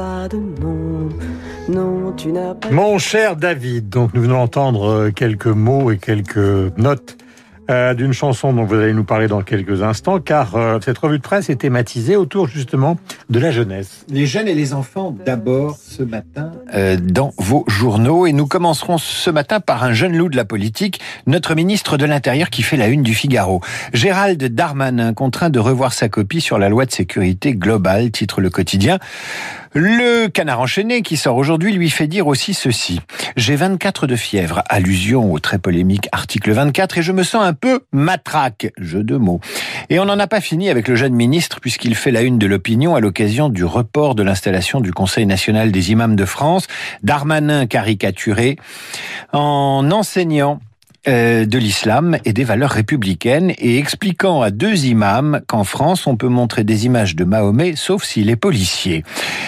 pas de nom. Non, tu n'as pas. Mon cher David, donc nous venons d'entendre euh, quelques mots et quelques notes euh, d'une chanson dont vous allez nous parler dans quelques instants, car euh, cette revue de presse est thématisée autour justement de la jeunesse. Les jeunes et les enfants d'abord ce matin. Euh, dans vos journaux. Et nous commencerons ce matin par un jeune loup de la politique, notre ministre de l'Intérieur qui fait la une du Figaro. Gérald Darmanin, contraint de revoir sa copie sur la loi de sécurité globale, titre le quotidien. Le canard enchaîné qui sort aujourd'hui lui fait dire aussi ceci. J'ai 24 de fièvre, allusion au très polémique article 24 et je me sens un peu matraque, jeu de mots. Et on n'en a pas fini avec le jeune ministre puisqu'il fait la une de l'opinion à l'occasion du report de l'installation du Conseil national des imams de France. Darmanin caricaturé en enseignant euh, de l'islam et des valeurs républicaines et expliquant à deux imams qu'en France on peut montrer des images de Mahomet sauf s'il est policier.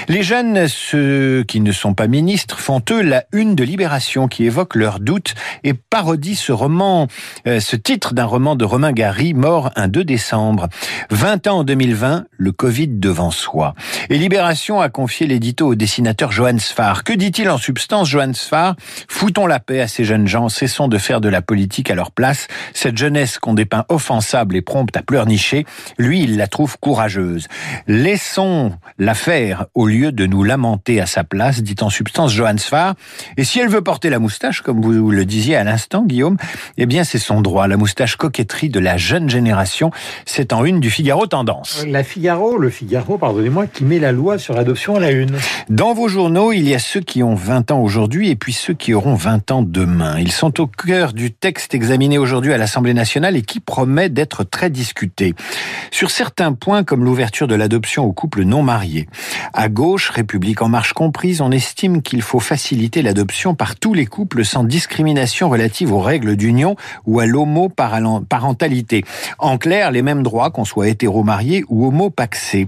Les jeunes, ceux qui ne sont pas ministres, font eux la une de Libération qui évoque leurs doutes et parodie ce roman, euh, ce titre d'un roman de Romain Gary, mort un 2 décembre. 20 ans en 2020, le Covid devant soi. Et Libération a confié l'édito au dessinateur Johannes Sfar. Que dit-il en substance, Johannes Sfar Foutons la paix à ces jeunes gens, cessons de faire de la politique à leur place. Cette jeunesse qu'on dépeint offensable et prompte à pleurnicher, lui, il la trouve courageuse. Laissons la faire au lieu de nous lamenter à sa place, dit en substance Johannes Farr. Et si elle veut porter la moustache, comme vous le disiez à l'instant, Guillaume, eh bien c'est son droit. La moustache coquetterie de la jeune génération, c'est en une du Figaro Tendance. La Figaro, le Figaro, pardonnez-moi, qui met la loi sur l'adoption à la une. Dans vos journaux, il y a ceux qui ont 20 ans aujourd'hui et puis ceux qui auront 20 ans demain. Ils sont au cœur du texte examiné aujourd'hui à l'Assemblée nationale et qui promet d'être très discuté. Sur certains points, comme l'ouverture de l'adoption aux couples non mariés. À gauche, République en marche comprise, on estime qu'il faut faciliter l'adoption par tous les couples sans discrimination relative aux règles d'union ou à l'homoparentalité. En clair, les mêmes droits qu'on soit hétéro-marié ou homo-paxé.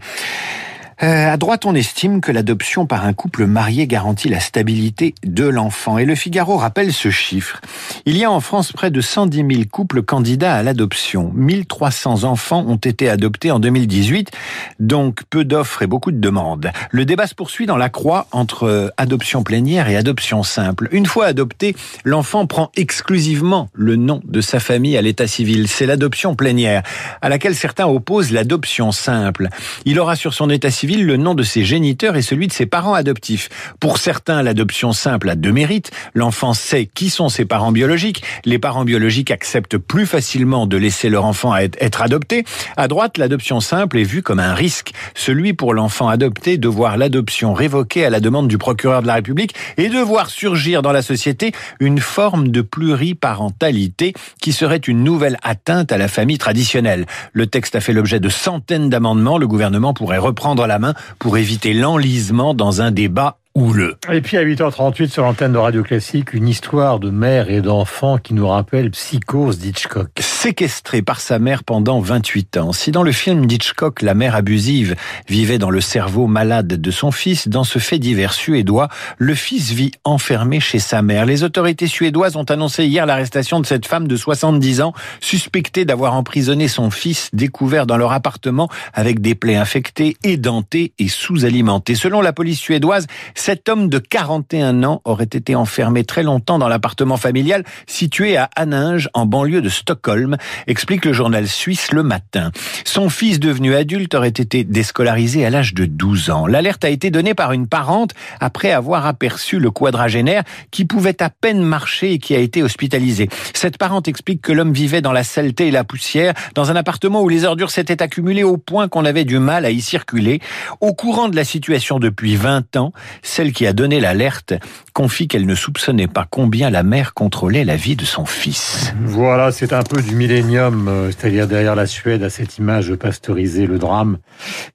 Euh, à droite, on estime que l'adoption par un couple marié garantit la stabilité de l'enfant. Et le Figaro rappelle ce chiffre. Il y a en France près de 110 000 couples candidats à l'adoption. 1300 enfants ont été adoptés en 2018, donc peu d'offres et beaucoup de demandes. Le débat se poursuit dans la croix entre adoption plénière et adoption simple. Une fois adopté, l'enfant prend exclusivement le nom de sa famille à l'état civil. C'est l'adoption plénière, à laquelle certains opposent l'adoption simple. Il aura sur son état civil le nom de ses géniteurs et celui de ses parents adoptifs. Pour certains, l'adoption simple a deux mérites. L'enfant sait qui sont ses parents biologiques. Les parents biologiques acceptent plus facilement de laisser leur enfant être adopté. À droite, l'adoption simple est vue comme un risque. Celui pour l'enfant adopté de voir l'adoption révoquée à la demande du procureur de la République et de voir surgir dans la société une forme de pluriparentalité qui serait une nouvelle atteinte à la famille traditionnelle. Le texte a fait l'objet de centaines d'amendements. Le gouvernement pourrait reprendre la main pour éviter l'enlisement dans un débat houleux. Et puis à 8h38 sur l'antenne de Radio Classique, une histoire de mère et d'enfant qui nous rappelle Psychose d'Hitchcock. Séquestré par sa mère pendant 28 ans. Si dans le film d'Hitchcock, la mère abusive vivait dans le cerveau malade de son fils, dans ce fait divers suédois, le fils vit enfermé chez sa mère. Les autorités suédoises ont annoncé hier l'arrestation de cette femme de 70 ans, suspectée d'avoir emprisonné son fils, découvert dans leur appartement avec des plaies infectées, édentées et sous-alimentées. Selon la police suédoise, cet homme de 41 ans aurait été enfermé très longtemps dans l'appartement familial situé à Haninge, en banlieue de Stockholm, explique le journal suisse Le Matin. Son fils devenu adulte aurait été déscolarisé à l'âge de 12 ans. L'alerte a été donnée par une parente après avoir aperçu le quadragénaire qui pouvait à peine marcher et qui a été hospitalisé. Cette parente explique que l'homme vivait dans la saleté et la poussière, dans un appartement où les ordures s'étaient accumulées au point qu'on avait du mal à y circuler. Au courant de la situation depuis 20 ans, celle qui a donné l'alerte confie qu'elle ne soupçonnait pas combien la mère contrôlait la vie de son fils. Voilà, c'est un peu du millénium, euh, c'est-à-dire derrière la Suède à cette image pasteurisée, le drame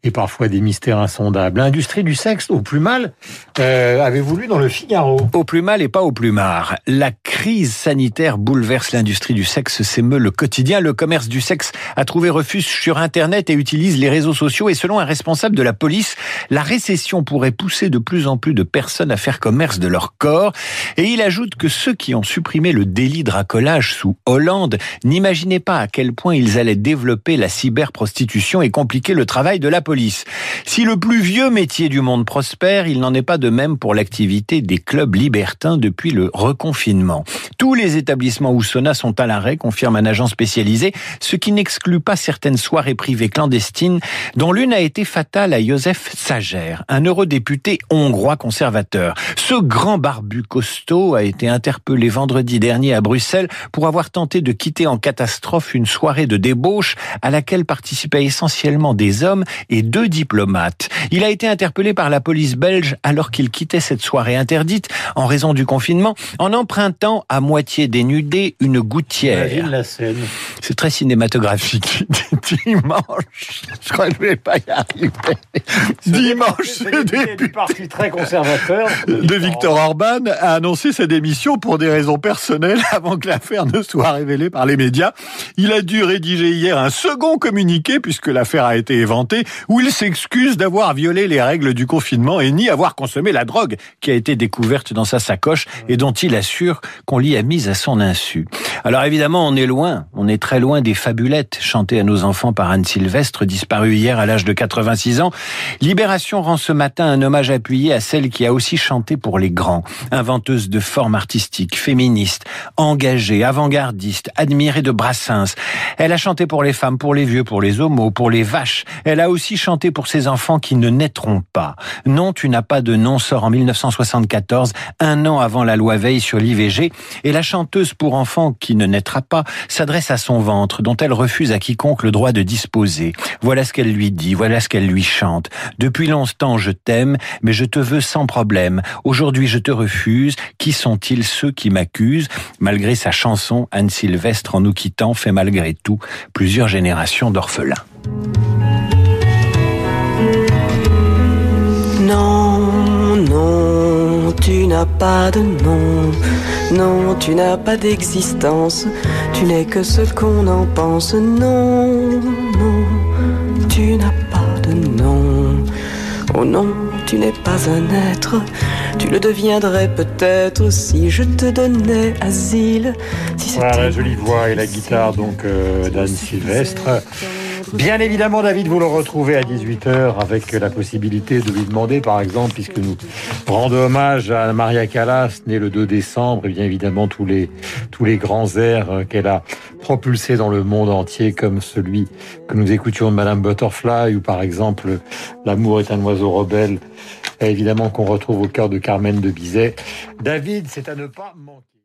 et parfois des mystères insondables. L'industrie du sexe, au plus mal, euh, avait voulu dans le Figaro. Au plus mal et pas au plus marre. La crise sanitaire bouleverse l'industrie du sexe, s'émeut le quotidien. Le commerce du sexe a trouvé refuge sur Internet et utilise les réseaux sociaux. Et selon un responsable de la police, la récession pourrait pousser de plus en plus de personnes à faire commerce de leur corps. Et il ajoute que ceux qui ont supprimé le délit de racolage sous Hollande n'imaginent n'imaginaient pas à quel point ils allaient développer la cyberprostitution et compliquer le travail de la police. Si le plus vieux métier du monde prospère, il n'en est pas de même pour l'activité des clubs libertins depuis le reconfinement. Tous les établissements où Sona sont à l'arrêt, confirme un agent spécialisé, ce qui n'exclut pas certaines soirées privées clandestines, dont l'une a été fatale à Joseph Sager, un eurodéputé hongrois conservateur. Ce grand barbu costaud a été interpellé vendredi dernier à Bruxelles pour avoir tenté de quitter en catastrophe une soirée de débauche à laquelle participaient essentiellement des hommes et deux diplomates. Il a été interpellé par la police belge alors qu'il quittait cette soirée interdite en raison du confinement en empruntant à moitié dénudé une gouttière. C'est très cinématographique. Dimanche, je crois que je vais pas y arriver. Dimanche, ce député parti très conservateur de Victor Orban a annoncé sa démission pour des raisons personnelles avant que l'affaire ne soit révélée par les médias. Il a dû rédiger hier un second communiqué puisque l'affaire a été éventée où il s'excuse d'avoir violé les règles du confinement et ni avoir consommé la drogue qui a été découverte dans sa sacoche et dont il assure qu'on l'y a mise à son insu. Alors évidemment, on est loin, on est très loin des fabulettes chantées à nos enfants par Anne Sylvestre, disparue hier à l'âge de 86 ans. Libération rend ce matin un hommage appuyé à celle qui a aussi chanté pour les grands, inventeuse de formes artistiques, féministe, engagée, avant-gardiste, admirée de Brassens. Elle a chanté pour les femmes, pour les vieux, pour les homos, pour les vaches. Elle a aussi chanté pour ses enfants qui ne naîtront pas. Non, tu n'as pas de nom sort en 1974, un an avant la loi Veil sur l'IVG, et la chanteuse pour enfants qui ne naîtra pas s'adresse à son ventre, dont elle refuse à quiconque le droit de disposer. Voilà ce qu'elle lui dit, voilà ce qu'elle lui chante. Depuis longtemps je t'aime, mais je te veux sans problème. Aujourd'hui je te refuse. Qui sont-ils ceux qui m'accusent? Malgré sa chanson, Anne Sylvestre en nous quittant fait malgré tout plusieurs générations d'orphelins. Non, non, tu n'as pas de nom. Non, tu n'as pas d'existence. Tu n'es que ce qu'on en pense. Non, non, tu n'as pas de nom. Oh non, tu n'es pas un être. Tu le deviendrais peut-être si je te donnais asile. Si Voilà la jolie voix et la guitare donc euh, d'Anne Sylvestre. Bien évidemment, David, vous le retrouvez à 18h avec la possibilité de lui demander, par exemple, puisque nous rendons hommage à Maria Callas, née le 2 décembre, et bien évidemment tous les, tous les grands airs euh, qu'elle a propulsés dans le monde entier, comme celui que nous écoutions de Madame Butterfly, ou par exemple L'amour est un oiseau rebelle, et évidemment qu'on retrouve au cœur de Carmen de Bizet. David, c'est à ne pas manquer.